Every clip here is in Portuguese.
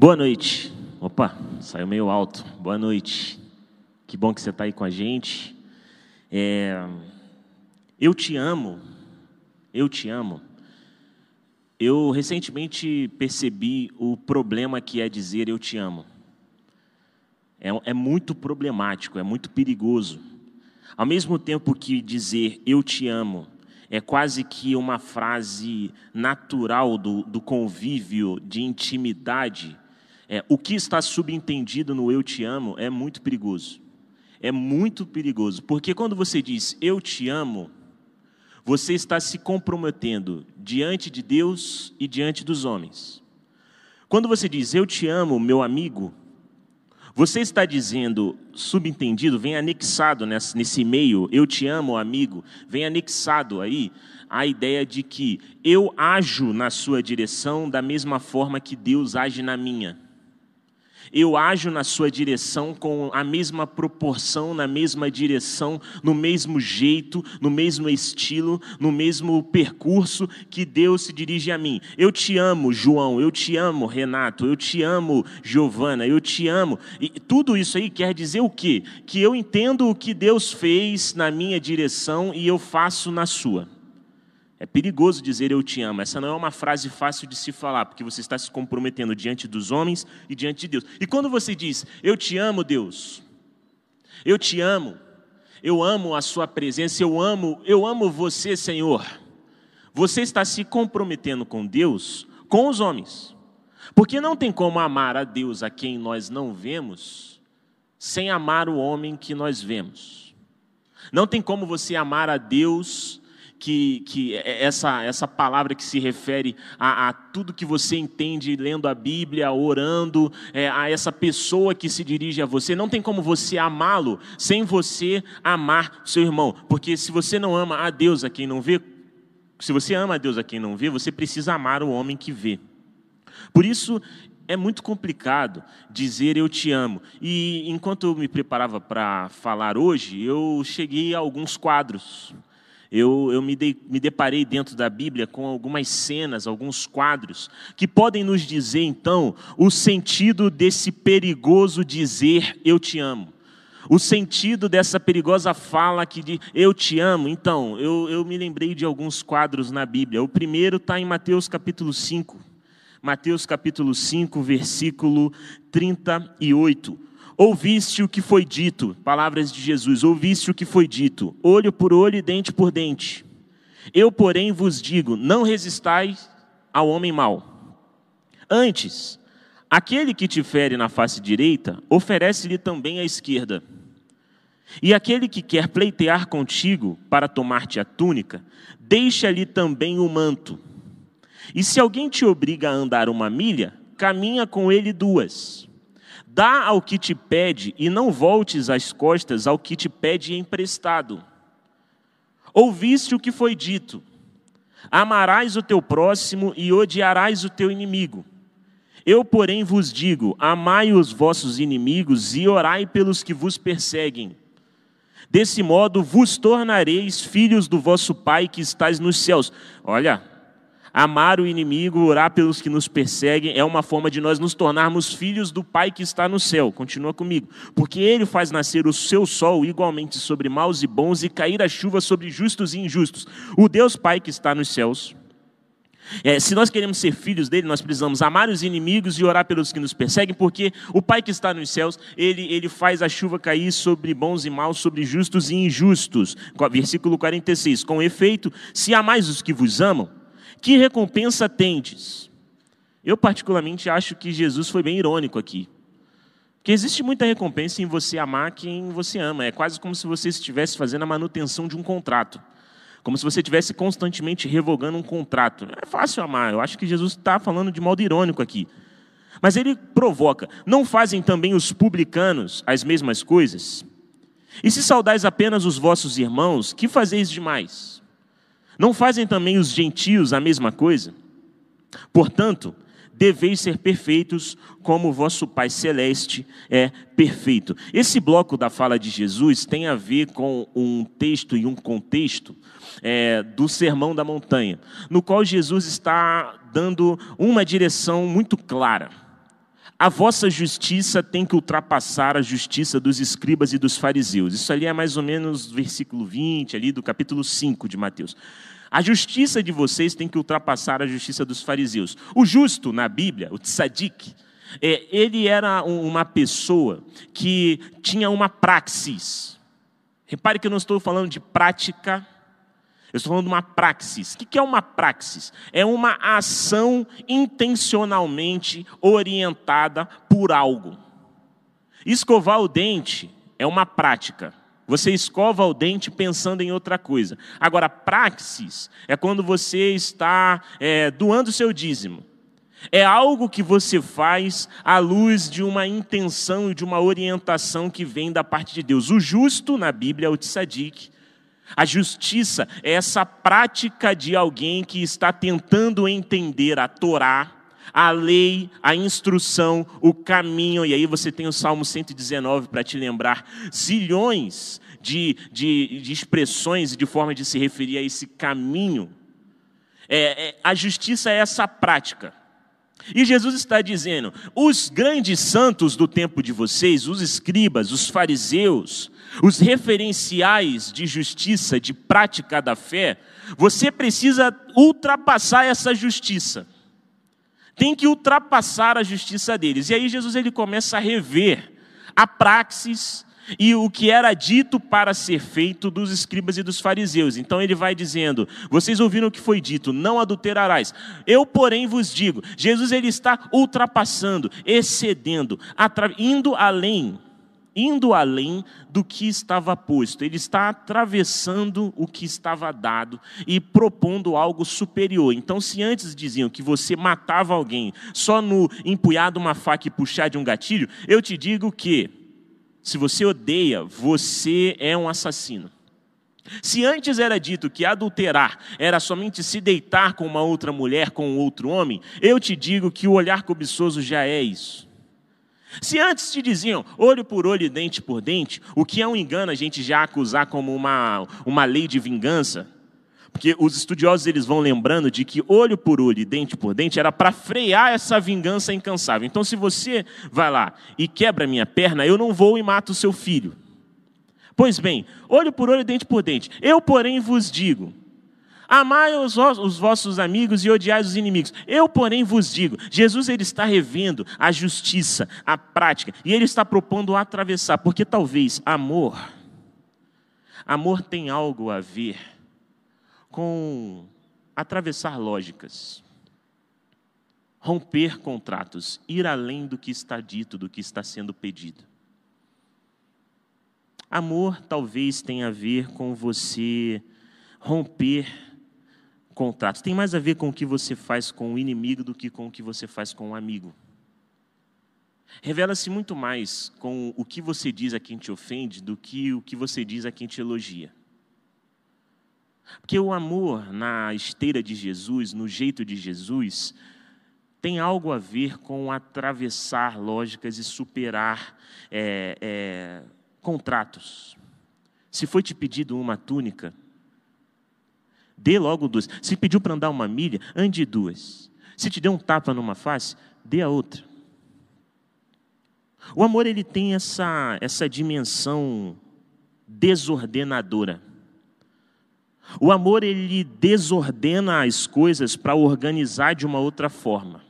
Boa noite. Opa, saiu meio alto. Boa noite. Que bom que você está aí com a gente. É... Eu te amo. Eu te amo. Eu recentemente percebi o problema que é dizer eu te amo. É, é muito problemático, é muito perigoso. Ao mesmo tempo que dizer eu te amo é quase que uma frase natural do, do convívio, de intimidade, é, o que está subentendido no eu te amo é muito perigoso. É muito perigoso, porque quando você diz eu te amo, você está se comprometendo diante de Deus e diante dos homens. Quando você diz eu te amo, meu amigo, você está dizendo, subentendido, vem anexado nesse, nesse e-mail, eu te amo, amigo, vem anexado aí a ideia de que eu ajo na sua direção da mesma forma que Deus age na minha eu ajo na sua direção com a mesma proporção, na mesma direção, no mesmo jeito, no mesmo estilo, no mesmo percurso que Deus se dirige a mim. Eu te amo, João, eu te amo, Renato, eu te amo, Giovana, eu te amo. E tudo isso aí quer dizer o quê? Que eu entendo o que Deus fez na minha direção e eu faço na sua. É perigoso dizer eu te amo. Essa não é uma frase fácil de se falar, porque você está se comprometendo diante dos homens e diante de Deus. E quando você diz eu te amo, Deus, eu te amo, eu amo a sua presença, eu amo, eu amo você, Senhor. Você está se comprometendo com Deus, com os homens. Porque não tem como amar a Deus a quem nós não vemos, sem amar o homem que nós vemos. Não tem como você amar a Deus que, que é, essa, essa palavra que se refere a, a tudo que você entende lendo a Bíblia, orando, é, a essa pessoa que se dirige a você. Não tem como você amá-lo sem você amar seu irmão. Porque se você não ama a Deus a quem não vê, se você ama a Deus a quem não vê, você precisa amar o homem que vê. Por isso, é muito complicado dizer eu te amo. E enquanto eu me preparava para falar hoje, eu cheguei a alguns quadros eu, eu me, me deparei dentro da Bíblia com algumas cenas, alguns quadros, que podem nos dizer, então, o sentido desse perigoso dizer eu te amo. O sentido dessa perigosa fala que de eu te amo. Então, eu, eu me lembrei de alguns quadros na Bíblia. O primeiro está em Mateus capítulo 5. Mateus capítulo 5, versículo 38. Ouviste o que foi dito, palavras de Jesus, ouviste o que foi dito, olho por olho e dente por dente. Eu, porém, vos digo: não resistais ao homem mau. Antes, aquele que te fere na face direita, oferece-lhe também a esquerda. E aquele que quer pleitear contigo para tomar-te a túnica, deixa-lhe também o manto. E se alguém te obriga a andar uma milha, caminha com ele duas. Dá ao que te pede e não voltes as costas ao que te pede emprestado. Ouviste o que foi dito: Amarás o teu próximo e odiarás o teu inimigo. Eu, porém, vos digo: amai os vossos inimigos e orai pelos que vos perseguem. Desse modo vos tornareis filhos do vosso Pai que estais nos céus. Olha, Amar o inimigo, orar pelos que nos perseguem, é uma forma de nós nos tornarmos filhos do Pai que está no céu. Continua comigo. Porque Ele faz nascer o seu sol igualmente sobre maus e bons e cair a chuva sobre justos e injustos. O Deus Pai que está nos céus. É, se nós queremos ser filhos dele, nós precisamos amar os inimigos e orar pelos que nos perseguem, porque o Pai que está nos céus, ele, ele faz a chuva cair sobre bons e maus, sobre justos e injustos. Versículo 46. Com efeito, se amais os que vos amam, que recompensa tendes? Eu, particularmente, acho que Jesus foi bem irônico aqui. Porque existe muita recompensa em você amar quem você ama. É quase como se você estivesse fazendo a manutenção de um contrato. Como se você estivesse constantemente revogando um contrato. É fácil amar. Eu acho que Jesus está falando de modo irônico aqui. Mas ele provoca: não fazem também os publicanos as mesmas coisas? E se saudais apenas os vossos irmãos, que fazeis demais? Não fazem também os gentios a mesma coisa? Portanto, deveis ser perfeitos como vosso Pai Celeste é perfeito. Esse bloco da fala de Jesus tem a ver com um texto e um contexto é, do Sermão da Montanha, no qual Jesus está dando uma direção muito clara. A vossa justiça tem que ultrapassar a justiça dos escribas e dos fariseus. Isso ali é mais ou menos versículo 20, ali do capítulo 5 de Mateus. A justiça de vocês tem que ultrapassar a justiça dos fariseus. O justo na Bíblia, o tzadik, é, ele era uma pessoa que tinha uma praxis. Repare que eu não estou falando de prática, eu estou falando de uma praxis. O que é uma praxis? É uma ação intencionalmente orientada por algo. Escovar o dente é uma prática. Você escova o dente pensando em outra coisa. Agora, praxis é quando você está é, doando o seu dízimo. É algo que você faz à luz de uma intenção e de uma orientação que vem da parte de Deus. O justo na Bíblia é o tzadik. A justiça é essa prática de alguém que está tentando entender a Torá, a lei, a instrução, o caminho. E aí você tem o Salmo 119 para te lembrar zilhões de, de, de expressões e de formas de se referir a esse caminho. É, é, a justiça é essa prática. E Jesus está dizendo: os grandes santos do tempo de vocês, os escribas, os fariseus, os referenciais de justiça, de prática da fé, você precisa ultrapassar essa justiça. Tem que ultrapassar a justiça deles. E aí Jesus ele começa a rever a praxis e o que era dito para ser feito dos escribas e dos fariseus. Então ele vai dizendo: Vocês ouviram o que foi dito, não adulterarás. Eu, porém, vos digo: Jesus ele está ultrapassando, excedendo, indo além indo além do que estava posto. Ele está atravessando o que estava dado e propondo algo superior. Então, se antes diziam que você matava alguém só no empunhar de uma faca e puxar de um gatilho, eu te digo que se você odeia, você é um assassino. Se antes era dito que adulterar era somente se deitar com uma outra mulher, com outro homem, eu te digo que o olhar cobiçoso já é isso. Se antes te diziam olho por olho e dente por dente, o que é um engano a gente já acusar como uma, uma lei de vingança, porque os estudiosos eles vão lembrando de que olho por olho e dente por dente era para frear essa vingança incansável. Então, se você vai lá e quebra minha perna, eu não vou e mato o seu filho. Pois bem, olho por olho e dente por dente. Eu, porém, vos digo: amai os, os vossos amigos e odiai os inimigos. Eu, porém, vos digo: Jesus ele está revendo a justiça, a prática, e ele está propondo atravessar, porque talvez amor, amor tem algo a ver com atravessar lógicas, romper contratos, ir além do que está dito, do que está sendo pedido. Amor talvez tenha a ver com você romper contratos. Tem mais a ver com o que você faz com o inimigo do que com o que você faz com o amigo. Revela-se muito mais com o que você diz a quem te ofende do que o que você diz a quem te elogia. Porque o amor na esteira de Jesus, no jeito de Jesus, tem algo a ver com atravessar lógicas e superar é, é, contratos. Se foi te pedido uma túnica, dê logo duas. Se pediu para andar uma milha, ande duas. Se te deu um tapa numa face, dê a outra. O amor ele tem essa, essa dimensão desordenadora. O amor ele desordena as coisas para organizar de uma outra forma.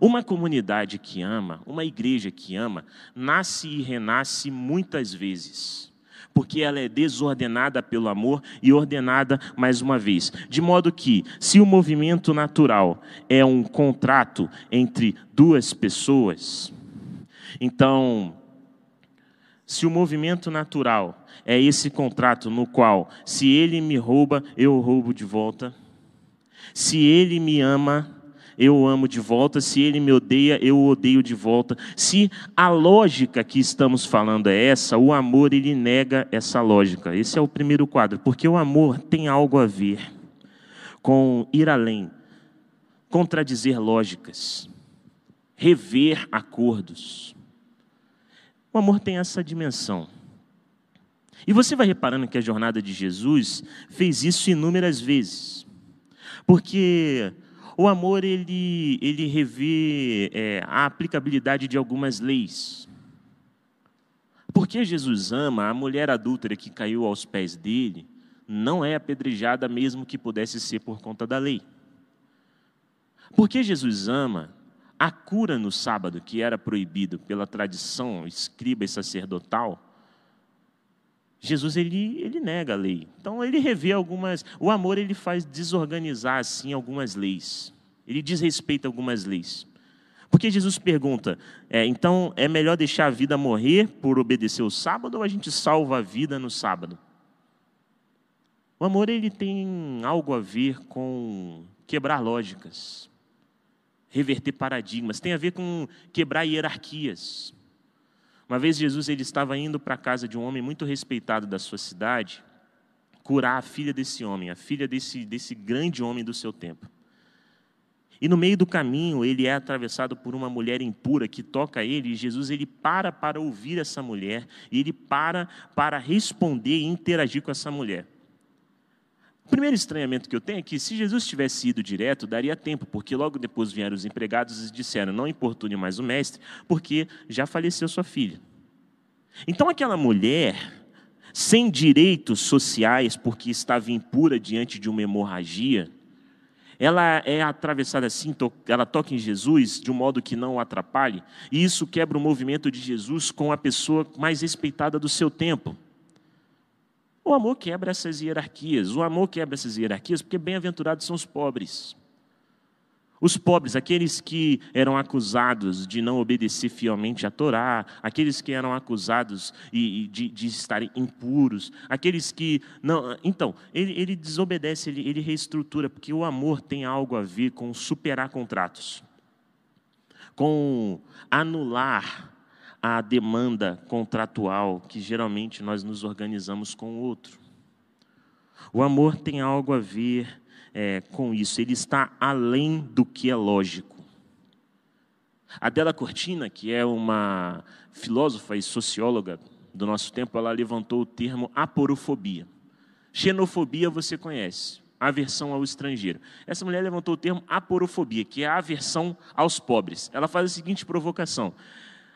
Uma comunidade que ama, uma igreja que ama, nasce e renasce muitas vezes, porque ela é desordenada pelo amor e ordenada mais uma vez. De modo que, se o movimento natural é um contrato entre duas pessoas, então, se o movimento natural é esse contrato no qual, se ele me rouba, eu roubo de volta. Se ele me ama, eu amo de volta. Se ele me odeia, eu odeio de volta. Se a lógica que estamos falando é essa, o amor ele nega essa lógica. Esse é o primeiro quadro, porque o amor tem algo a ver com ir além, contradizer lógicas, rever acordos. O amor tem essa dimensão. E você vai reparando que a jornada de Jesus fez isso inúmeras vezes. Porque o amor ele, ele revê é, a aplicabilidade de algumas leis. Porque Jesus ama a mulher adúltera que caiu aos pés dele, não é apedrejada mesmo que pudesse ser por conta da lei. Porque Jesus ama a cura no sábado, que era proibido pela tradição escriba e sacerdotal, Jesus ele, ele nega a lei. Então ele revê algumas, o amor ele faz desorganizar assim algumas leis. Ele desrespeita algumas leis. Porque Jesus pergunta: é, então é melhor deixar a vida morrer por obedecer o sábado ou a gente salva a vida no sábado? O amor ele tem algo a ver com quebrar lógicas, reverter paradigmas, tem a ver com quebrar hierarquias. Uma vez Jesus ele estava indo para a casa de um homem muito respeitado da sua cidade, curar a filha desse homem, a filha desse, desse grande homem do seu tempo. E no meio do caminho, ele é atravessado por uma mulher impura que toca ele, e Jesus ele para para ouvir essa mulher, e ele para para responder e interagir com essa mulher. Primeiro estranhamento que eu tenho é que se Jesus tivesse ido direto, daria tempo, porque logo depois vieram os empregados e disseram: Não importune mais o mestre, porque já faleceu sua filha. Então aquela mulher, sem direitos sociais, porque estava impura diante de uma hemorragia, ela é atravessada assim, ela toca em Jesus de um modo que não o atrapalhe, e isso quebra o movimento de Jesus com a pessoa mais respeitada do seu tempo. O amor quebra essas hierarquias. O amor quebra essas hierarquias porque bem-aventurados são os pobres. Os pobres, aqueles que eram acusados de não obedecer fielmente à Torá, aqueles que eram acusados de, de, de estarem impuros, aqueles que não. Então, ele, ele desobedece, ele, ele reestrutura, porque o amor tem algo a ver com superar contratos, com anular a demanda contratual que geralmente nós nos organizamos com o outro. O amor tem algo a ver é, com isso, ele está além do que é lógico. Adela Cortina, que é uma filósofa e socióloga do nosso tempo, ela levantou o termo aporofobia. Xenofobia você conhece, aversão ao estrangeiro. Essa mulher levantou o termo aporofobia, que é a aversão aos pobres. Ela faz a seguinte provocação: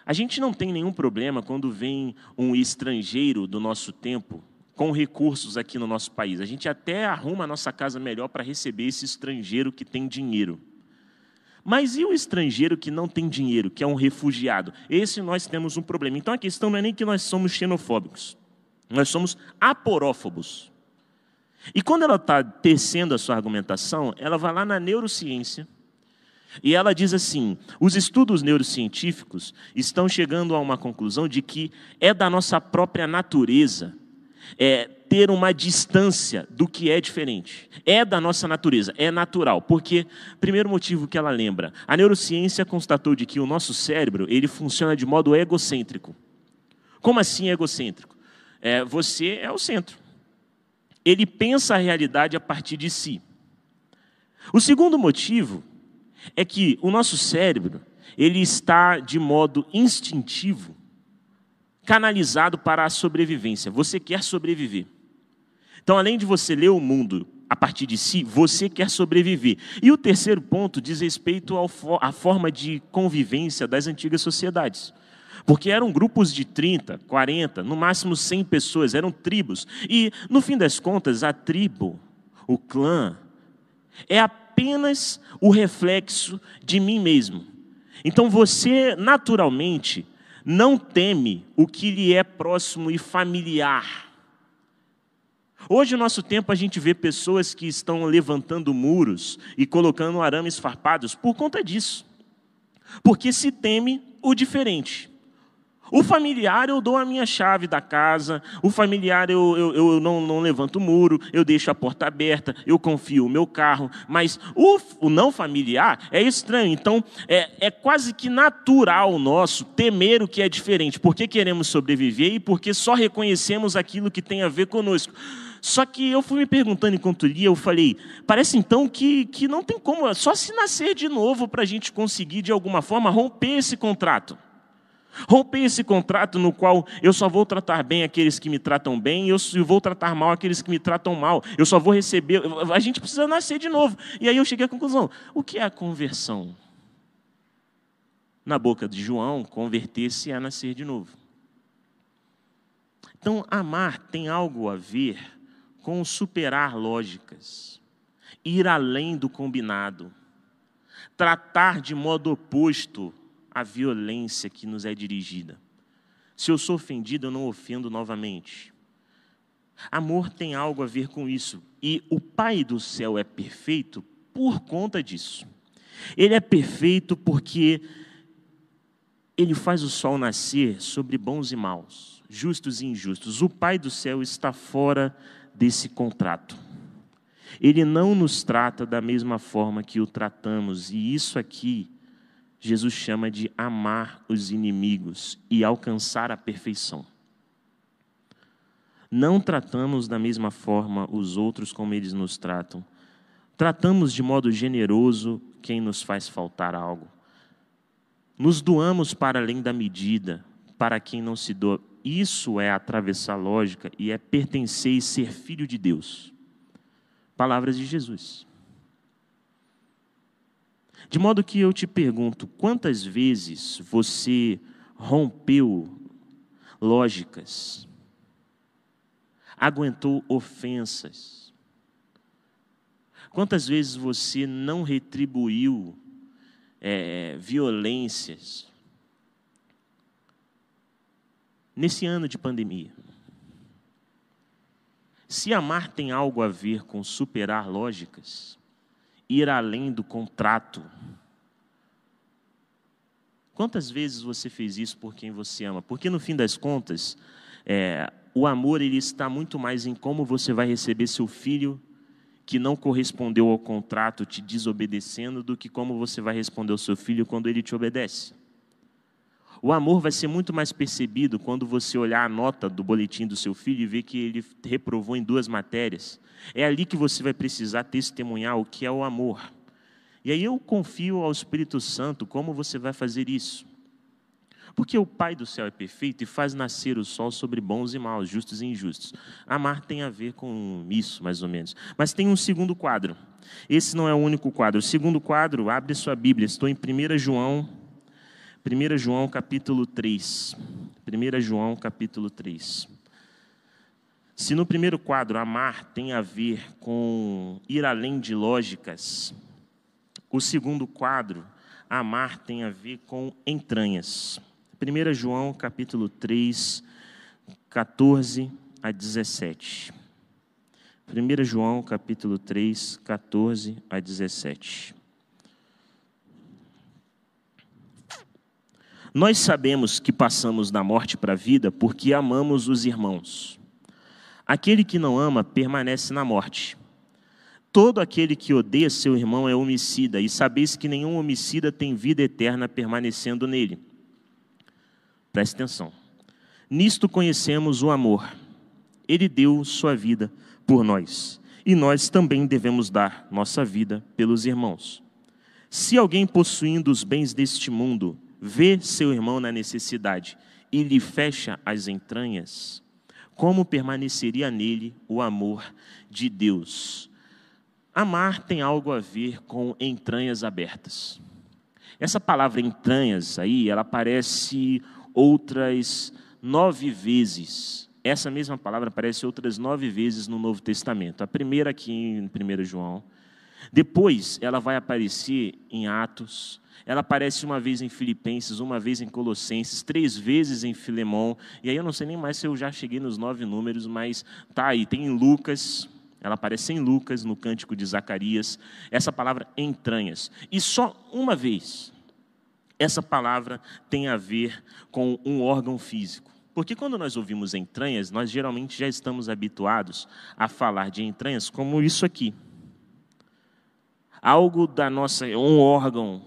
a gente não tem nenhum problema quando vem um estrangeiro do nosso tempo com recursos aqui no nosso país. A gente até arruma a nossa casa melhor para receber esse estrangeiro que tem dinheiro. Mas e o estrangeiro que não tem dinheiro, que é um refugiado? Esse nós temos um problema. Então a questão não é nem que nós somos xenofóbicos, nós somos aporófobos. E quando ela está tecendo a sua argumentação, ela vai lá na neurociência e ela diz assim: os estudos neurocientíficos estão chegando a uma conclusão de que é da nossa própria natureza é, ter uma distância do que é diferente. É da nossa natureza, é natural. Porque, primeiro motivo que ela lembra, a neurociência constatou de que o nosso cérebro ele funciona de modo egocêntrico. Como assim egocêntrico? É, você é o centro. Ele pensa a realidade a partir de si. O segundo motivo é que o nosso cérebro, ele está de modo instintivo canalizado para a sobrevivência. Você quer sobreviver. Então, além de você ler o mundo a partir de si, você quer sobreviver. E o terceiro ponto diz respeito à forma de convivência das antigas sociedades. Porque eram grupos de 30, 40, no máximo 100 pessoas, eram tribos. E, no fim das contas, a tribo, o clã, é apenas o reflexo de mim mesmo. Então você, naturalmente, não teme o que lhe é próximo e familiar. Hoje, no nosso tempo, a gente vê pessoas que estão levantando muros e colocando arames farpados por conta disso. Porque se teme o diferente. O familiar eu dou a minha chave da casa, o familiar eu, eu, eu não, não, levanto o muro, eu deixo a porta aberta, eu confio o meu carro, mas o, o não familiar é estranho. Então é, é quase que natural nosso temer o que é diferente, porque queremos sobreviver e porque só reconhecemos aquilo que tem a ver conosco. Só que eu fui me perguntando enquanto lia, eu falei, parece então que, que não tem como, só se nascer de novo para a gente conseguir de alguma forma romper esse contrato. Romper esse contrato no qual eu só vou tratar bem aqueles que me tratam bem e eu vou tratar mal aqueles que me tratam mal. Eu só vou receber. A gente precisa nascer de novo. E aí eu cheguei à conclusão: o que é a conversão? Na boca de João, converter-se é nascer de novo. Então, amar tem algo a ver com superar lógicas, ir além do combinado, tratar de modo oposto a violência que nos é dirigida. Se eu sou ofendido, eu não ofendo novamente. Amor tem algo a ver com isso. E o Pai do céu é perfeito por conta disso. Ele é perfeito porque ele faz o sol nascer sobre bons e maus, justos e injustos. O Pai do céu está fora desse contrato. Ele não nos trata da mesma forma que o tratamos, e isso aqui Jesus chama de amar os inimigos e alcançar a perfeição. Não tratamos da mesma forma os outros como eles nos tratam. Tratamos de modo generoso quem nos faz faltar algo. Nos doamos para além da medida, para quem não se doa. Isso é atravessar a lógica e é pertencer e ser filho de Deus. Palavras de Jesus. De modo que eu te pergunto: quantas vezes você rompeu lógicas, aguentou ofensas? Quantas vezes você não retribuiu é, violências? Nesse ano de pandemia. Se amar tem algo a ver com superar lógicas, ir além do contrato. Quantas vezes você fez isso por quem você ama? Porque no fim das contas, é, o amor ele está muito mais em como você vai receber seu filho que não correspondeu ao contrato te desobedecendo do que como você vai responder ao seu filho quando ele te obedece. O amor vai ser muito mais percebido quando você olhar a nota do boletim do seu filho e ver que ele reprovou em duas matérias. É ali que você vai precisar testemunhar o que é o amor. E aí eu confio ao Espírito Santo como você vai fazer isso. Porque o Pai do céu é perfeito e faz nascer o sol sobre bons e maus, justos e injustos. Amar tem a ver com isso, mais ou menos. Mas tem um segundo quadro. Esse não é o único quadro. O segundo quadro, abre sua Bíblia. Estou em 1 João 1 João capítulo 3. 1 João capítulo 3. Se no primeiro quadro amar tem a ver com ir além de lógicas, o segundo quadro, amar tem a ver com entranhas. 1 João capítulo 3, 14 a 17. 1 João capítulo 3, 14 a 17. Nós sabemos que passamos da morte para a vida porque amamos os irmãos. Aquele que não ama permanece na morte. Todo aquele que odeia seu irmão é homicida, e sabeis que nenhum homicida tem vida eterna permanecendo nele. Preste atenção. Nisto conhecemos o amor. Ele deu sua vida por nós, e nós também devemos dar nossa vida pelos irmãos. Se alguém possuindo os bens deste mundo vê seu irmão na necessidade e lhe fecha as entranhas, como permaneceria nele o amor de Deus? Amar tem algo a ver com entranhas abertas. Essa palavra entranhas aí, ela aparece outras nove vezes. Essa mesma palavra aparece outras nove vezes no Novo Testamento. A primeira aqui em 1 João. Depois ela vai aparecer em Atos, ela aparece uma vez em Filipenses, uma vez em Colossenses, três vezes em Filemão. E aí eu não sei nem mais se eu já cheguei nos nove números, mas tá aí. Tem em Lucas, ela aparece em Lucas, no cântico de Zacarias, essa palavra entranhas. E só uma vez essa palavra tem a ver com um órgão físico. Porque quando nós ouvimos entranhas, nós geralmente já estamos habituados a falar de entranhas como isso aqui. Algo da nossa, um órgão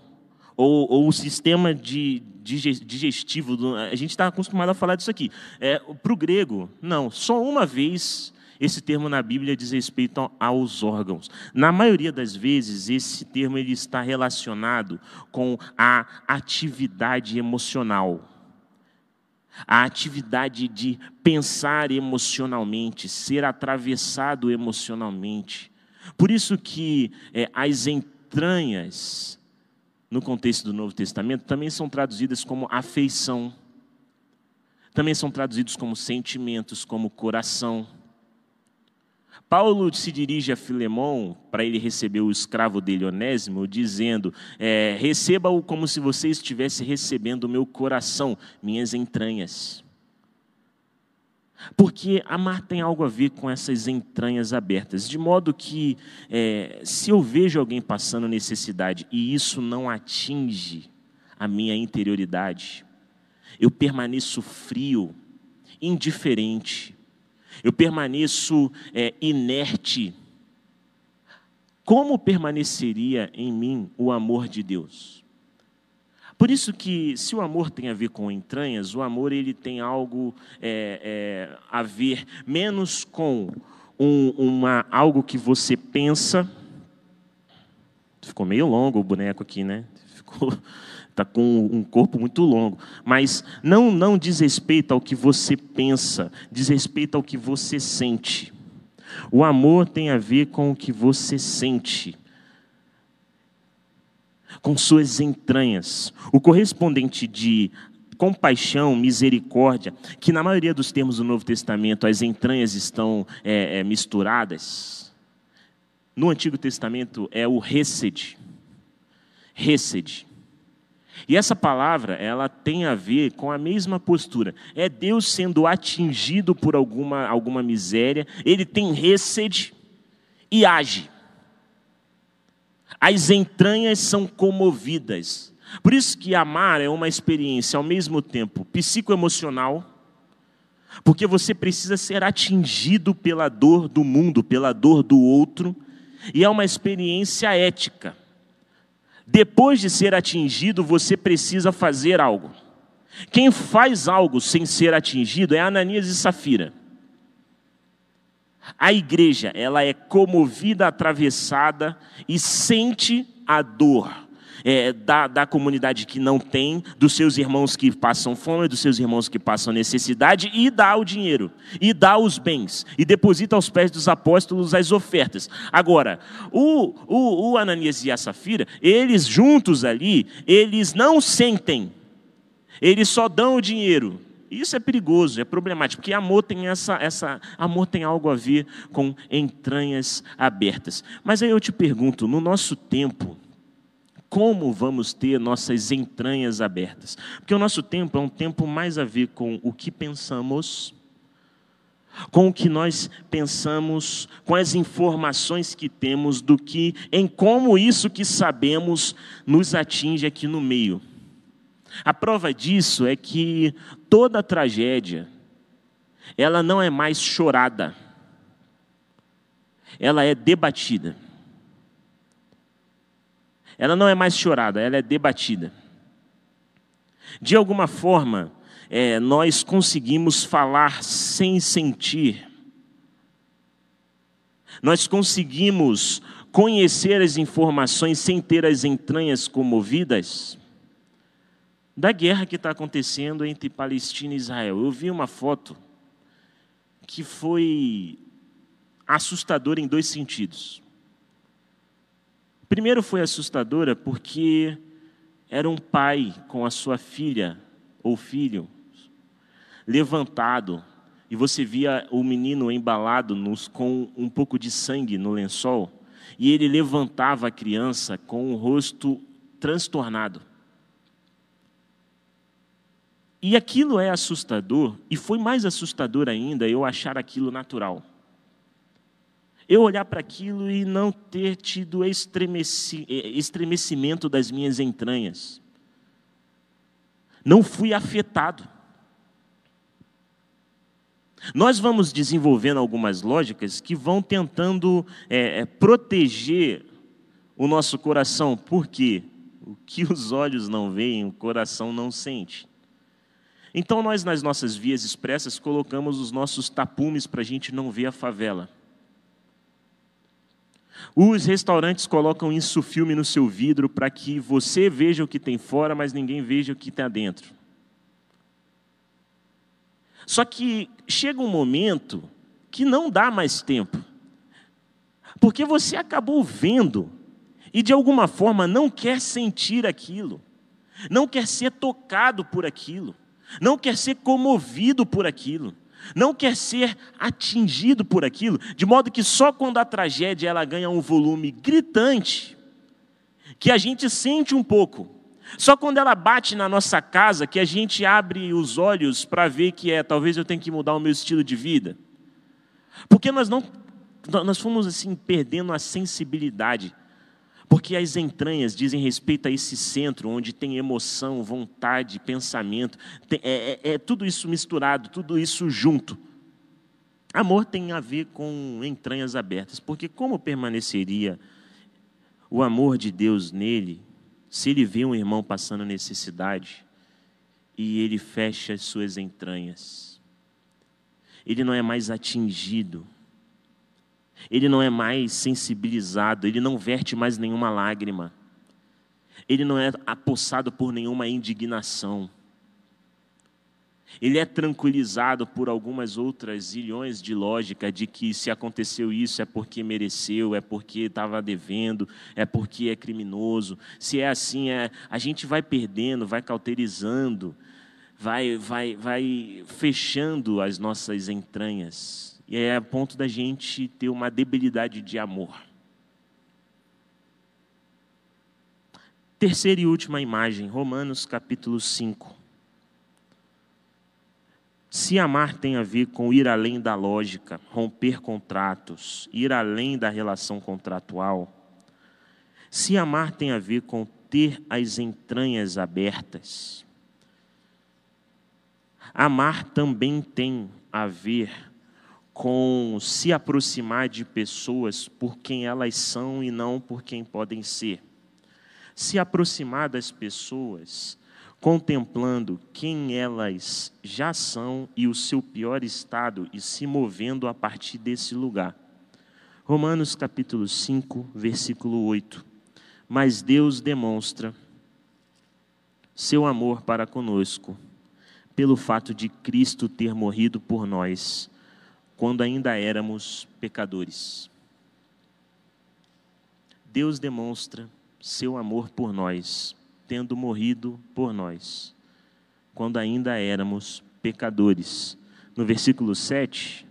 ou, ou o sistema de, digestivo. Do, a gente está acostumado a falar disso aqui. É, Para o grego, não, só uma vez esse termo na Bíblia diz respeito aos órgãos. Na maioria das vezes, esse termo ele está relacionado com a atividade emocional. a atividade de pensar emocionalmente, ser atravessado emocionalmente. Por isso que é, as entranhas, no contexto do Novo Testamento, também são traduzidas como afeição, também são traduzidos como sentimentos, como coração. Paulo se dirige a Filemão para ele receber o escravo dele, Onésimo, dizendo: é, Receba-o como se você estivesse recebendo o meu coração, minhas entranhas. Porque amar tem algo a ver com essas entranhas abertas, de modo que, é, se eu vejo alguém passando necessidade e isso não atinge a minha interioridade, eu permaneço frio, indiferente, eu permaneço é, inerte. Como permaneceria em mim o amor de Deus? Por isso que, se o amor tem a ver com entranhas, o amor ele tem algo é, é, a ver menos com um, uma, algo que você pensa. Ficou meio longo o boneco aqui, né? Ficou, está com um corpo muito longo, mas não, não diz respeito ao que você pensa, diz respeito ao que você sente. O amor tem a ver com o que você sente, com suas entranhas. O correspondente de compaixão, misericórdia, que na maioria dos termos do Novo Testamento as entranhas estão é, é, misturadas. No Antigo Testamento é o Hesed. Hesed. E essa palavra, ela tem a ver com a mesma postura. É Deus sendo atingido por alguma, alguma miséria, ele tem ressede e age. As entranhas são comovidas. Por isso que amar é uma experiência ao mesmo tempo psicoemocional, porque você precisa ser atingido pela dor do mundo, pela dor do outro, e é uma experiência ética depois de ser atingido, você precisa fazer algo. Quem faz algo sem ser atingido é Ananias e Safira. A igreja, ela é comovida, atravessada e sente a dor é, da, da comunidade que não tem, dos seus irmãos que passam fome, dos seus irmãos que passam necessidade, e dá o dinheiro, e dá os bens, e deposita aos pés dos apóstolos as ofertas. Agora, o, o, o Ananias e a Safira, eles juntos ali, eles não sentem, eles só dão o dinheiro. Isso é perigoso, é problemático, porque amor tem essa, essa amor tem algo a ver com entranhas abertas. Mas aí eu te pergunto, no nosso tempo, como vamos ter nossas entranhas abertas. Porque o nosso tempo é um tempo mais a ver com o que pensamos, com o que nós pensamos, com as informações que temos, do que em como isso que sabemos nos atinge aqui no meio. A prova disso é que toda tragédia, ela não é mais chorada, ela é debatida. Ela não é mais chorada, ela é debatida. De alguma forma, é, nós conseguimos falar sem sentir. Nós conseguimos conhecer as informações sem ter as entranhas comovidas da guerra que está acontecendo entre Palestina e Israel. Eu vi uma foto que foi assustadora em dois sentidos. Primeiro foi assustadora porque era um pai com a sua filha ou filho levantado e você via o menino embalado nos, com um pouco de sangue no lençol e ele levantava a criança com o rosto transtornado. E aquilo é assustador, e foi mais assustador ainda eu achar aquilo natural eu olhar para aquilo e não ter tido estremeci, eh, estremecimento das minhas entranhas. Não fui afetado. Nós vamos desenvolvendo algumas lógicas que vão tentando é, proteger o nosso coração, porque o que os olhos não veem, o coração não sente. Então, nós, nas nossas vias expressas, colocamos os nossos tapumes para a gente não ver a favela. Os restaurantes colocam isso filme no seu vidro para que você veja o que tem fora, mas ninguém veja o que está dentro. Só que chega um momento que não dá mais tempo. Porque você acabou vendo e de alguma forma não quer sentir aquilo, não quer ser tocado por aquilo, não quer ser comovido por aquilo, não quer ser atingido por aquilo, de modo que só quando a tragédia ela ganha um volume gritante que a gente sente um pouco. Só quando ela bate na nossa casa que a gente abre os olhos para ver que é, talvez eu tenha que mudar o meu estilo de vida. Porque nós não nós fomos assim perdendo a sensibilidade. Porque as entranhas dizem respeito a esse centro onde tem emoção, vontade, pensamento, tem, é, é, é tudo isso misturado, tudo isso junto. Amor tem a ver com entranhas abertas, porque como permaneceria o amor de Deus nele se ele vê um irmão passando necessidade e ele fecha as suas entranhas? Ele não é mais atingido ele não é mais sensibilizado, ele não verte mais nenhuma lágrima, ele não é apossado por nenhuma indignação. Ele é tranquilizado por algumas outras zilhões de lógica de que se aconteceu isso é porque mereceu, é porque estava devendo, é porque é criminoso. Se é assim, é, a gente vai perdendo, vai cauterizando, vai, vai, vai fechando as nossas entranhas. E é a ponto da gente ter uma debilidade de amor. Terceira e última imagem, Romanos capítulo 5. Se amar tem a ver com ir além da lógica, romper contratos, ir além da relação contratual, se amar tem a ver com ter as entranhas abertas, amar também tem a ver com se aproximar de pessoas por quem elas são e não por quem podem ser. Se aproximar das pessoas contemplando quem elas já são e o seu pior estado e se movendo a partir desse lugar. Romanos capítulo 5, versículo 8. Mas Deus demonstra seu amor para conosco, pelo fato de Cristo ter morrido por nós quando ainda éramos pecadores. Deus demonstra seu amor por nós, tendo morrido por nós, quando ainda éramos pecadores. No versículo 7,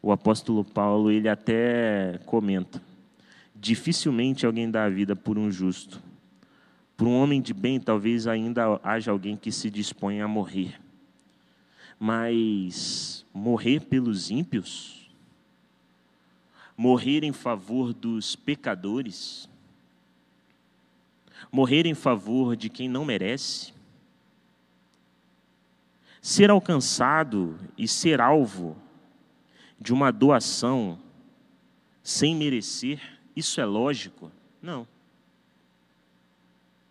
o apóstolo Paulo ele até comenta: dificilmente alguém dá a vida por um justo. Por um homem de bem, talvez ainda haja alguém que se dispõe a morrer. Mas morrer pelos ímpios? Morrer em favor dos pecadores? Morrer em favor de quem não merece? Ser alcançado e ser alvo de uma doação sem merecer, isso é lógico? Não.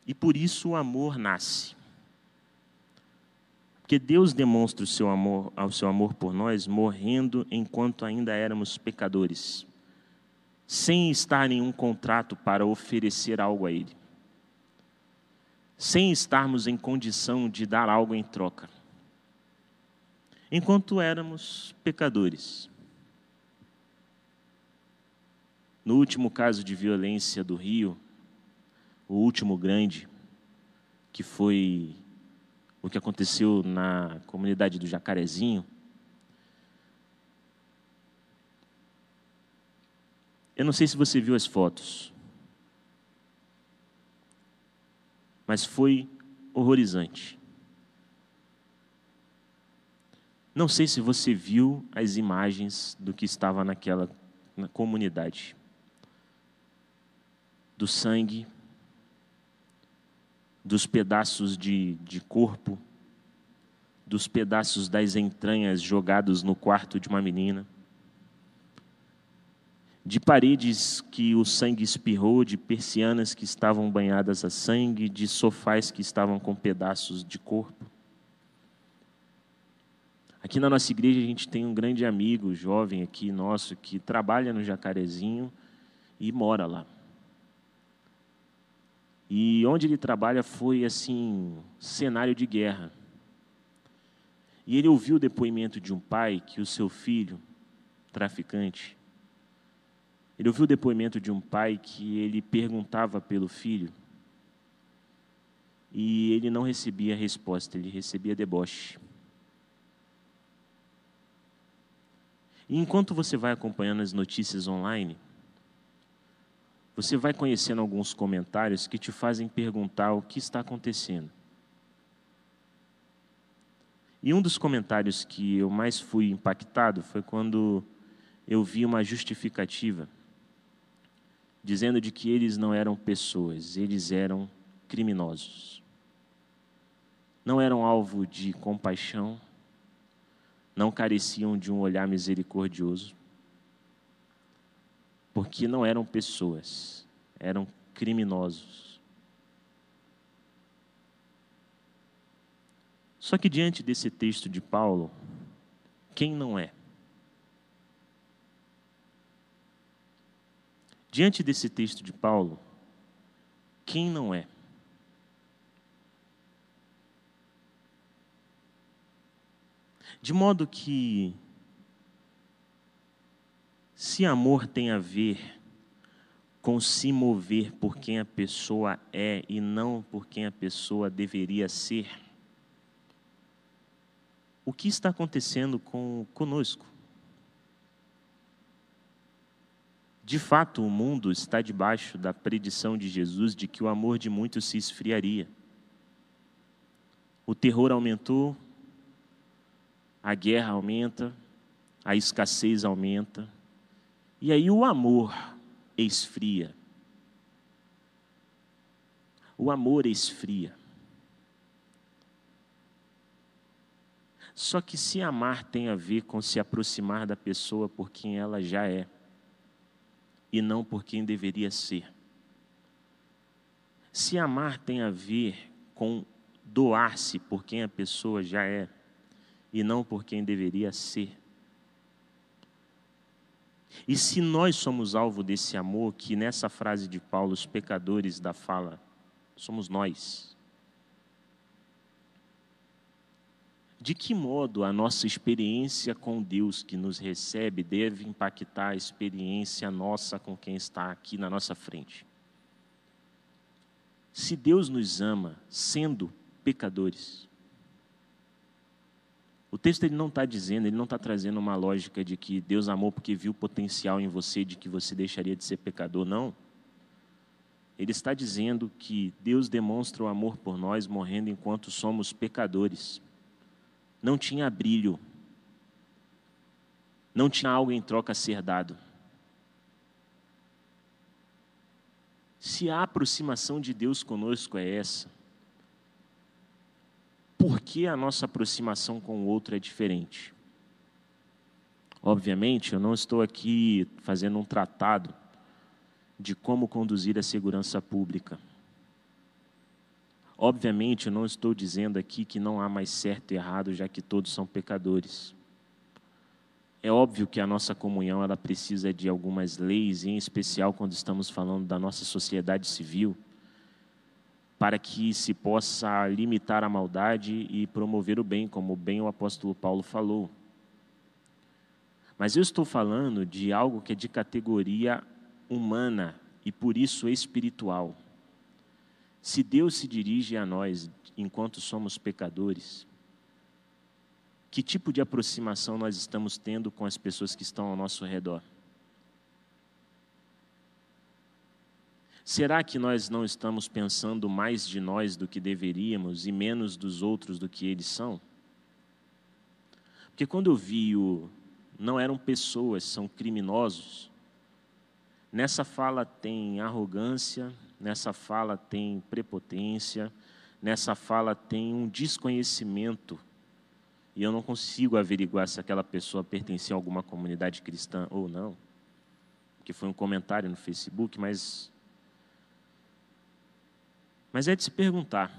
E por isso o amor nasce. Porque Deus demonstra o seu amor, o seu amor por nós morrendo enquanto ainda éramos pecadores, sem estar em um contrato para oferecer algo a Ele, sem estarmos em condição de dar algo em troca, enquanto éramos pecadores. No último caso de violência do Rio, o último grande, que foi o que aconteceu na comunidade do Jacarezinho. Eu não sei se você viu as fotos, mas foi horrorizante. Não sei se você viu as imagens do que estava naquela na comunidade. Do sangue, dos pedaços de, de corpo, dos pedaços das entranhas jogados no quarto de uma menina, de paredes que o sangue espirrou, de persianas que estavam banhadas a sangue, de sofás que estavam com pedaços de corpo. Aqui na nossa igreja a gente tem um grande amigo, jovem aqui nosso, que trabalha no Jacarezinho e mora lá. E onde ele trabalha foi assim, cenário de guerra. E ele ouviu o depoimento de um pai que o seu filho, traficante, ele ouviu o depoimento de um pai que ele perguntava pelo filho e ele não recebia resposta, ele recebia deboche. E enquanto você vai acompanhando as notícias online, você vai conhecendo alguns comentários que te fazem perguntar o que está acontecendo. E um dos comentários que eu mais fui impactado foi quando eu vi uma justificativa dizendo de que eles não eram pessoas, eles eram criminosos. Não eram alvo de compaixão, não careciam de um olhar misericordioso, porque não eram pessoas, eram criminosos. Só que diante desse texto de Paulo, quem não é? Diante desse texto de Paulo, quem não é? De modo que, se amor tem a ver com se mover por quem a pessoa é e não por quem a pessoa deveria ser, o que está acontecendo com conosco? De fato, o mundo está debaixo da predição de Jesus de que o amor de muitos se esfriaria. O terror aumentou, a guerra aumenta, a escassez aumenta, e aí o amor esfria. O amor esfria. Só que se amar tem a ver com se aproximar da pessoa por quem ela já é e não por quem deveria ser. Se amar tem a ver com doar-se por quem a pessoa já é e não por quem deveria ser. E se nós somos alvo desse amor, que nessa frase de Paulo, os pecadores da fala, somos nós. De que modo a nossa experiência com Deus que nos recebe deve impactar a experiência nossa com quem está aqui na nossa frente? Se Deus nos ama sendo pecadores, o texto ele não está dizendo, ele não está trazendo uma lógica de que Deus amou porque viu potencial em você, de que você deixaria de ser pecador, não. Ele está dizendo que Deus demonstra o amor por nós morrendo enquanto somos pecadores não tinha brilho, não tinha algo em troca a ser dado. Se a aproximação de Deus conosco é essa, por que a nossa aproximação com o outro é diferente? Obviamente, eu não estou aqui fazendo um tratado de como conduzir a segurança pública. Obviamente, eu não estou dizendo aqui que não há mais certo e errado, já que todos são pecadores. É óbvio que a nossa comunhão ela precisa de algumas leis, em especial quando estamos falando da nossa sociedade civil, para que se possa limitar a maldade e promover o bem, como bem o apóstolo Paulo falou. Mas eu estou falando de algo que é de categoria humana e por isso espiritual. Se Deus se dirige a nós enquanto somos pecadores, que tipo de aproximação nós estamos tendo com as pessoas que estão ao nosso redor? Será que nós não estamos pensando mais de nós do que deveríamos e menos dos outros do que eles são? Porque quando eu vi o não eram pessoas, são criminosos, nessa fala tem arrogância, nessa fala tem prepotência, nessa fala tem um desconhecimento. E eu não consigo averiguar se aquela pessoa pertencia a alguma comunidade cristã ou não. Que foi um comentário no Facebook, mas. Mas é de se perguntar.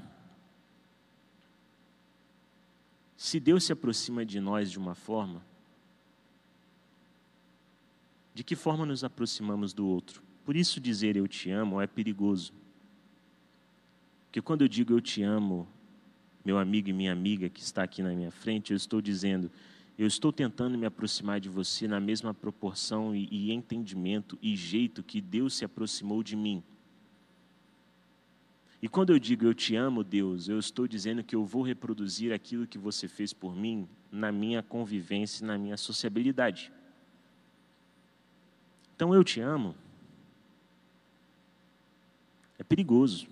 Se Deus se aproxima de nós de uma forma, de que forma nos aproximamos do outro? Por isso dizer eu te amo é perigoso. Porque quando eu digo eu te amo, meu amigo e minha amiga que está aqui na minha frente, eu estou dizendo, eu estou tentando me aproximar de você na mesma proporção e, e entendimento e jeito que Deus se aproximou de mim. E quando eu digo eu te amo, Deus, eu estou dizendo que eu vou reproduzir aquilo que você fez por mim na minha convivência, na minha sociabilidade. Então eu te amo. É perigoso.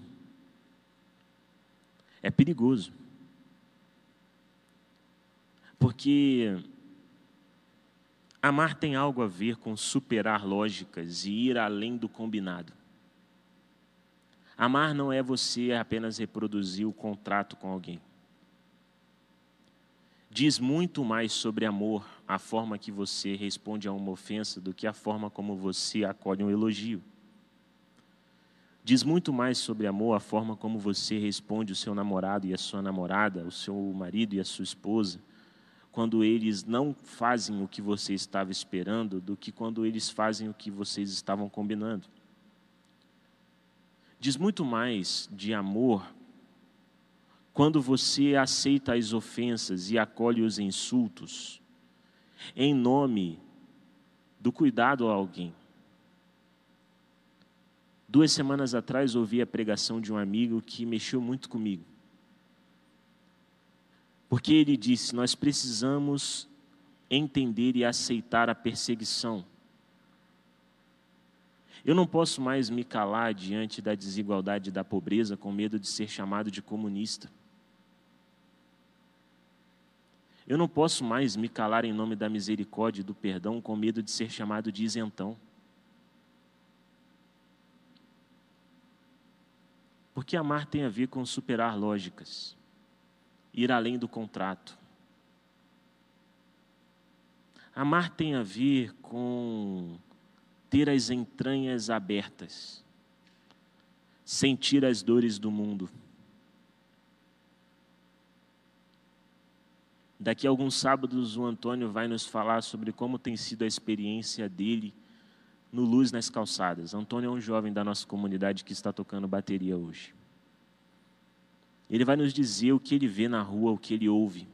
É perigoso. Porque amar tem algo a ver com superar lógicas e ir além do combinado. Amar não é você apenas reproduzir o contrato com alguém. Diz muito mais sobre amor a forma que você responde a uma ofensa do que a forma como você acolhe um elogio. Diz muito mais sobre amor a forma como você responde o seu namorado e a sua namorada, o seu marido e a sua esposa, quando eles não fazem o que você estava esperando, do que quando eles fazem o que vocês estavam combinando diz muito mais de amor quando você aceita as ofensas e acolhe os insultos em nome do cuidado a alguém. Duas semanas atrás ouvi a pregação de um amigo que mexeu muito comigo. Porque ele disse: Nós precisamos entender e aceitar a perseguição eu não posso mais me calar diante da desigualdade e da pobreza com medo de ser chamado de comunista. Eu não posso mais me calar em nome da misericórdia e do perdão com medo de ser chamado de isentão. Porque amar tem a ver com superar lógicas, ir além do contrato. Amar tem a ver com ter as entranhas abertas, sentir as dores do mundo. Daqui a alguns sábados, o Antônio vai nos falar sobre como tem sido a experiência dele no Luz nas Calçadas. Antônio é um jovem da nossa comunidade que está tocando bateria hoje. Ele vai nos dizer o que ele vê na rua, o que ele ouve.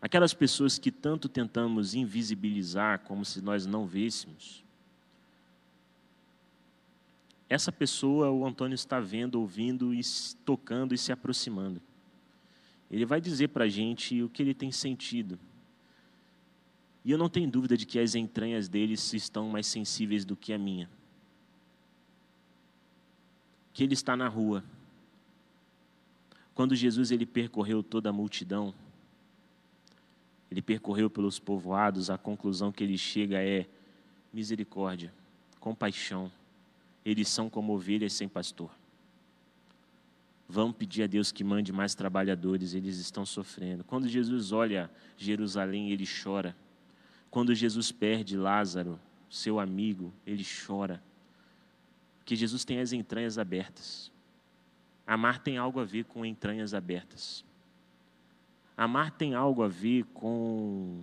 Aquelas pessoas que tanto tentamos invisibilizar como se nós não vêssemos. Essa pessoa o Antônio está vendo, ouvindo, e tocando e se aproximando. Ele vai dizer para a gente o que ele tem sentido. E eu não tenho dúvida de que as entranhas dele estão mais sensíveis do que a minha. Que ele está na rua. Quando Jesus ele percorreu toda a multidão, ele percorreu pelos povoados, a conclusão que ele chega é misericórdia, compaixão. Eles são como ovelhas sem pastor. Vamos pedir a Deus que mande mais trabalhadores, eles estão sofrendo. Quando Jesus olha Jerusalém, ele chora. Quando Jesus perde Lázaro, seu amigo, ele chora. Porque Jesus tem as entranhas abertas. Amar tem algo a ver com entranhas abertas. Amar tem algo a ver com,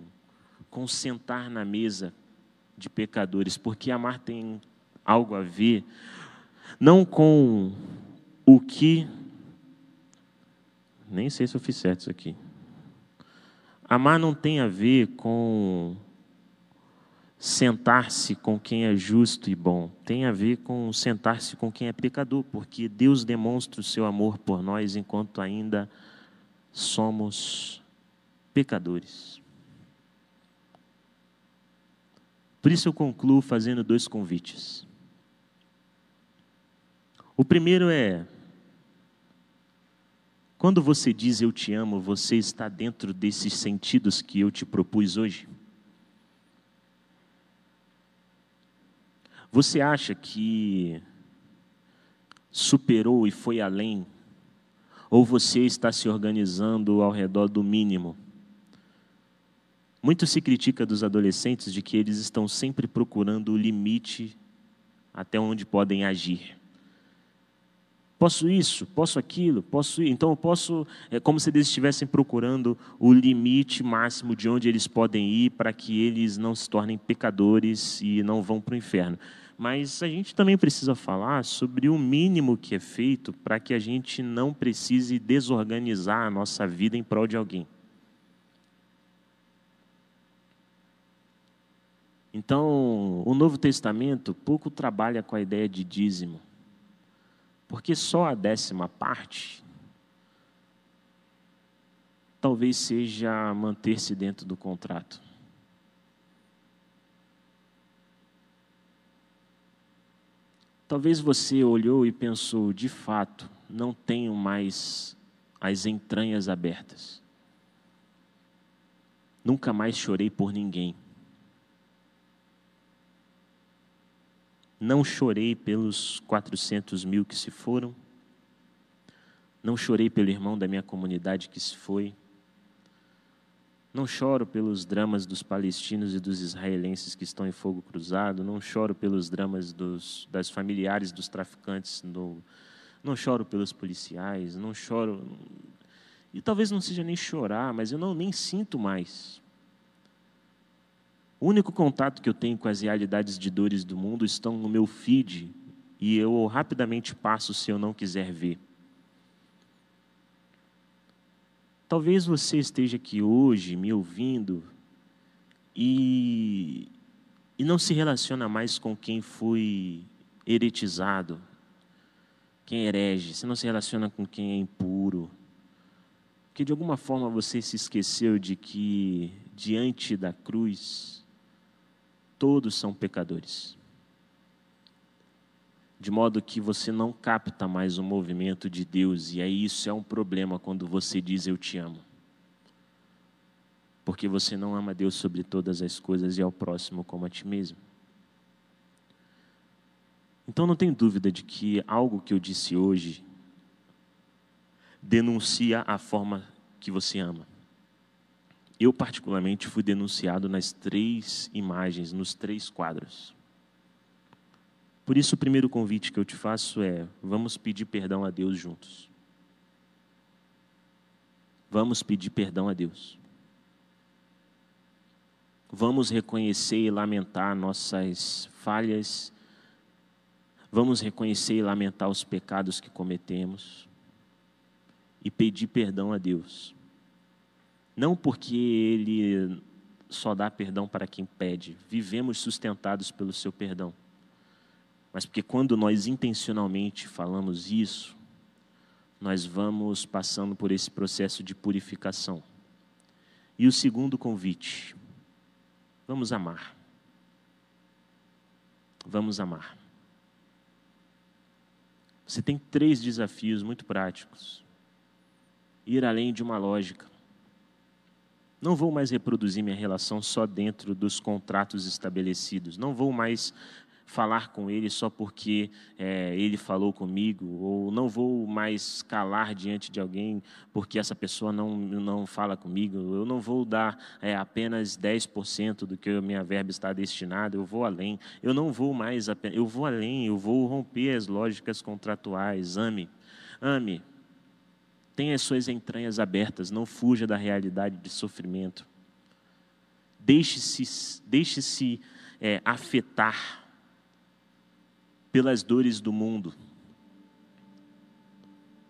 com sentar na mesa de pecadores, porque amar tem algo a ver não com o que. Nem sei se eu fiz certo isso aqui. Amar não tem a ver com sentar-se com quem é justo e bom, tem a ver com sentar-se com quem é pecador, porque Deus demonstra o seu amor por nós enquanto ainda somos pecadores. Por isso eu concluo fazendo dois convites. O primeiro é: quando você diz eu te amo, você está dentro desses sentidos que eu te propus hoje? Você acha que superou e foi além ou você está se organizando ao redor do mínimo? Muito se critica dos adolescentes de que eles estão sempre procurando o limite até onde podem agir. Posso isso, posso aquilo, posso ir. Então eu posso, é como se eles estivessem procurando o limite máximo de onde eles podem ir para que eles não se tornem pecadores e não vão para o inferno. Mas a gente também precisa falar sobre o mínimo que é feito para que a gente não precise desorganizar a nossa vida em prol de alguém. Então, o Novo Testamento pouco trabalha com a ideia de dízimo, porque só a décima parte talvez seja manter-se dentro do contrato. Talvez você olhou e pensou, de fato, não tenho mais as entranhas abertas. Nunca mais chorei por ninguém. Não chorei pelos 400 mil que se foram. Não chorei pelo irmão da minha comunidade que se foi. Não choro pelos dramas dos palestinos e dos israelenses que estão em fogo cruzado. Não choro pelos dramas dos, das familiares dos traficantes. No, não choro pelos policiais. Não choro. E talvez não seja nem chorar, mas eu não nem sinto mais. O único contato que eu tenho com as realidades de dores do mundo estão no meu feed e eu rapidamente passo se eu não quiser ver. Talvez você esteja aqui hoje me ouvindo e, e não se relaciona mais com quem foi eretizado, quem herege, você não se relaciona com quem é impuro, porque de alguma forma você se esqueceu de que diante da cruz, Todos são pecadores. De modo que você não capta mais o movimento de Deus, e aí isso é um problema quando você diz eu te amo. Porque você não ama Deus sobre todas as coisas e ao próximo como a ti mesmo. Então não tem dúvida de que algo que eu disse hoje denuncia a forma que você ama. Eu, particularmente, fui denunciado nas três imagens, nos três quadros. Por isso, o primeiro convite que eu te faço é: vamos pedir perdão a Deus juntos. Vamos pedir perdão a Deus. Vamos reconhecer e lamentar nossas falhas. Vamos reconhecer e lamentar os pecados que cometemos. E pedir perdão a Deus não porque Ele só dá perdão para quem pede, vivemos sustentados pelo seu perdão. Mas porque quando nós intencionalmente falamos isso, nós vamos passando por esse processo de purificação. E o segundo convite, vamos amar. Vamos amar. Você tem três desafios muito práticos. Ir além de uma lógica. Não vou mais reproduzir minha relação só dentro dos contratos estabelecidos. Não vou mais falar com ele só porque é, ele falou comigo, ou não vou mais calar diante de alguém porque essa pessoa não, não fala comigo, eu não vou dar é, apenas 10% do que a minha verba está destinada, eu vou além, eu não vou mais, eu vou além, eu vou romper as lógicas contratuais, ame, ame, Tenha as suas entranhas abertas, não fuja da realidade de sofrimento. Deixe-se deixe -se, é, afetar pelas dores do mundo,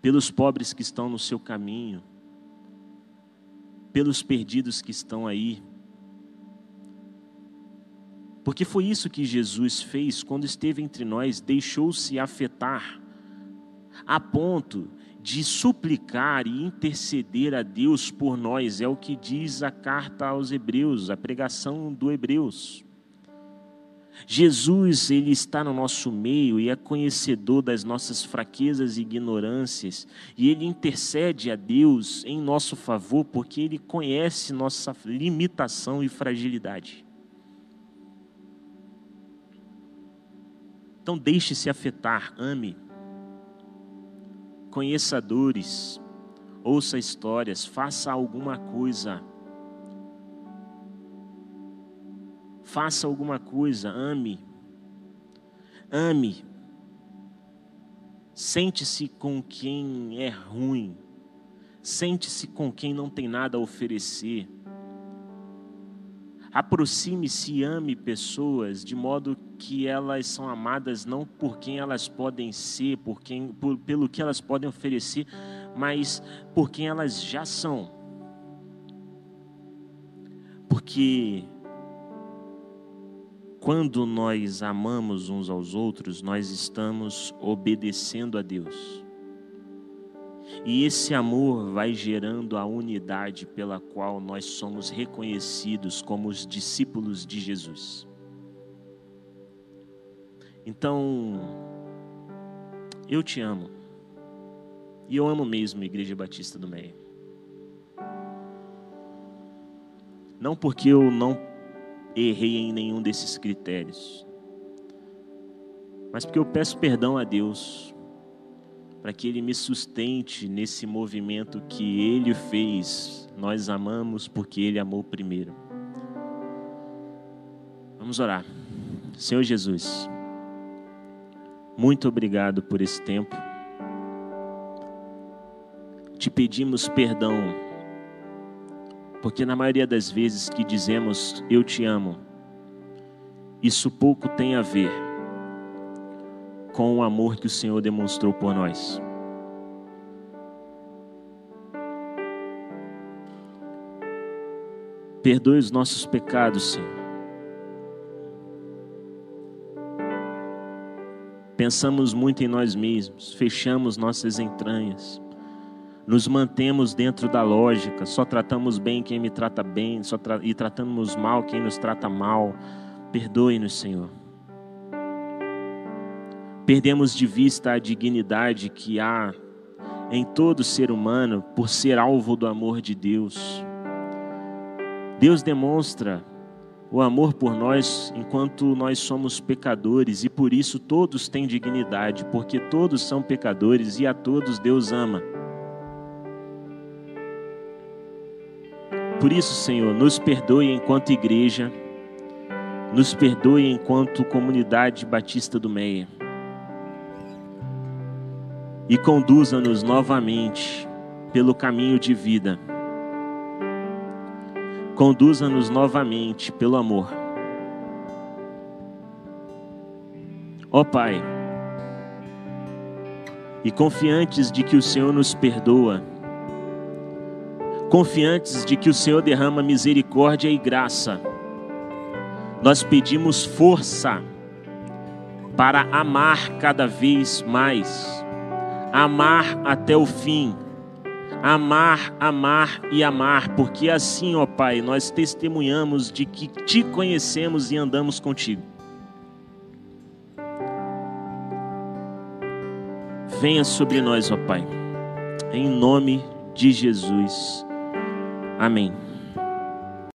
pelos pobres que estão no seu caminho, pelos perdidos que estão aí. Porque foi isso que Jesus fez quando esteve entre nós, deixou-se afetar, a ponto de suplicar e interceder a Deus por nós, é o que diz a carta aos Hebreus, a pregação do Hebreus. Jesus, ele está no nosso meio e é conhecedor das nossas fraquezas e ignorâncias, e ele intercede a Deus em nosso favor, porque ele conhece nossa limitação e fragilidade. Então, deixe-se afetar, ame conheça dores, ouça histórias, faça alguma coisa. Faça alguma coisa, ame. Ame. Sente-se com quem é ruim. Sente-se com quem não tem nada a oferecer. Aproxime-se e ame pessoas de modo que elas são amadas não por quem elas podem ser, por quem, por, pelo que elas podem oferecer, mas por quem elas já são. Porque quando nós amamos uns aos outros, nós estamos obedecendo a Deus. E esse amor vai gerando a unidade pela qual nós somos reconhecidos como os discípulos de Jesus. Então, eu te amo. E eu amo mesmo a Igreja Batista do Meio. Não porque eu não errei em nenhum desses critérios. Mas porque eu peço perdão a Deus, para que Ele me sustente nesse movimento que Ele fez. Nós amamos porque Ele amou primeiro. Vamos orar. Senhor Jesus, muito obrigado por esse tempo. Te pedimos perdão porque na maioria das vezes que dizemos eu te amo, isso pouco tem a ver com o amor que o Senhor demonstrou por nós. Perdoe os nossos pecados, Senhor. Pensamos muito em nós mesmos, fechamos nossas entranhas nos mantemos dentro da lógica, só tratamos bem quem me trata bem, só tra e tratamos mal quem nos trata mal. Perdoe-nos, Senhor. Perdemos de vista a dignidade que há em todo ser humano por ser alvo do amor de Deus. Deus demonstra o amor por nós enquanto nós somos pecadores e por isso todos têm dignidade, porque todos são pecadores e a todos Deus ama. Por isso, Senhor, nos perdoe enquanto igreja, nos perdoe enquanto comunidade batista do Meia. E conduza-nos novamente pelo caminho de vida. Conduza-nos novamente pelo amor. Ó Pai, e confiantes de que o Senhor nos perdoa, confiantes de que o Senhor derrama misericórdia e graça. Nós pedimos força para amar cada vez mais, amar até o fim, amar, amar e amar, porque assim, ó Pai, nós testemunhamos de que te conhecemos e andamos contigo. Venha sobre nós, ó Pai, em nome de Jesus. Amém.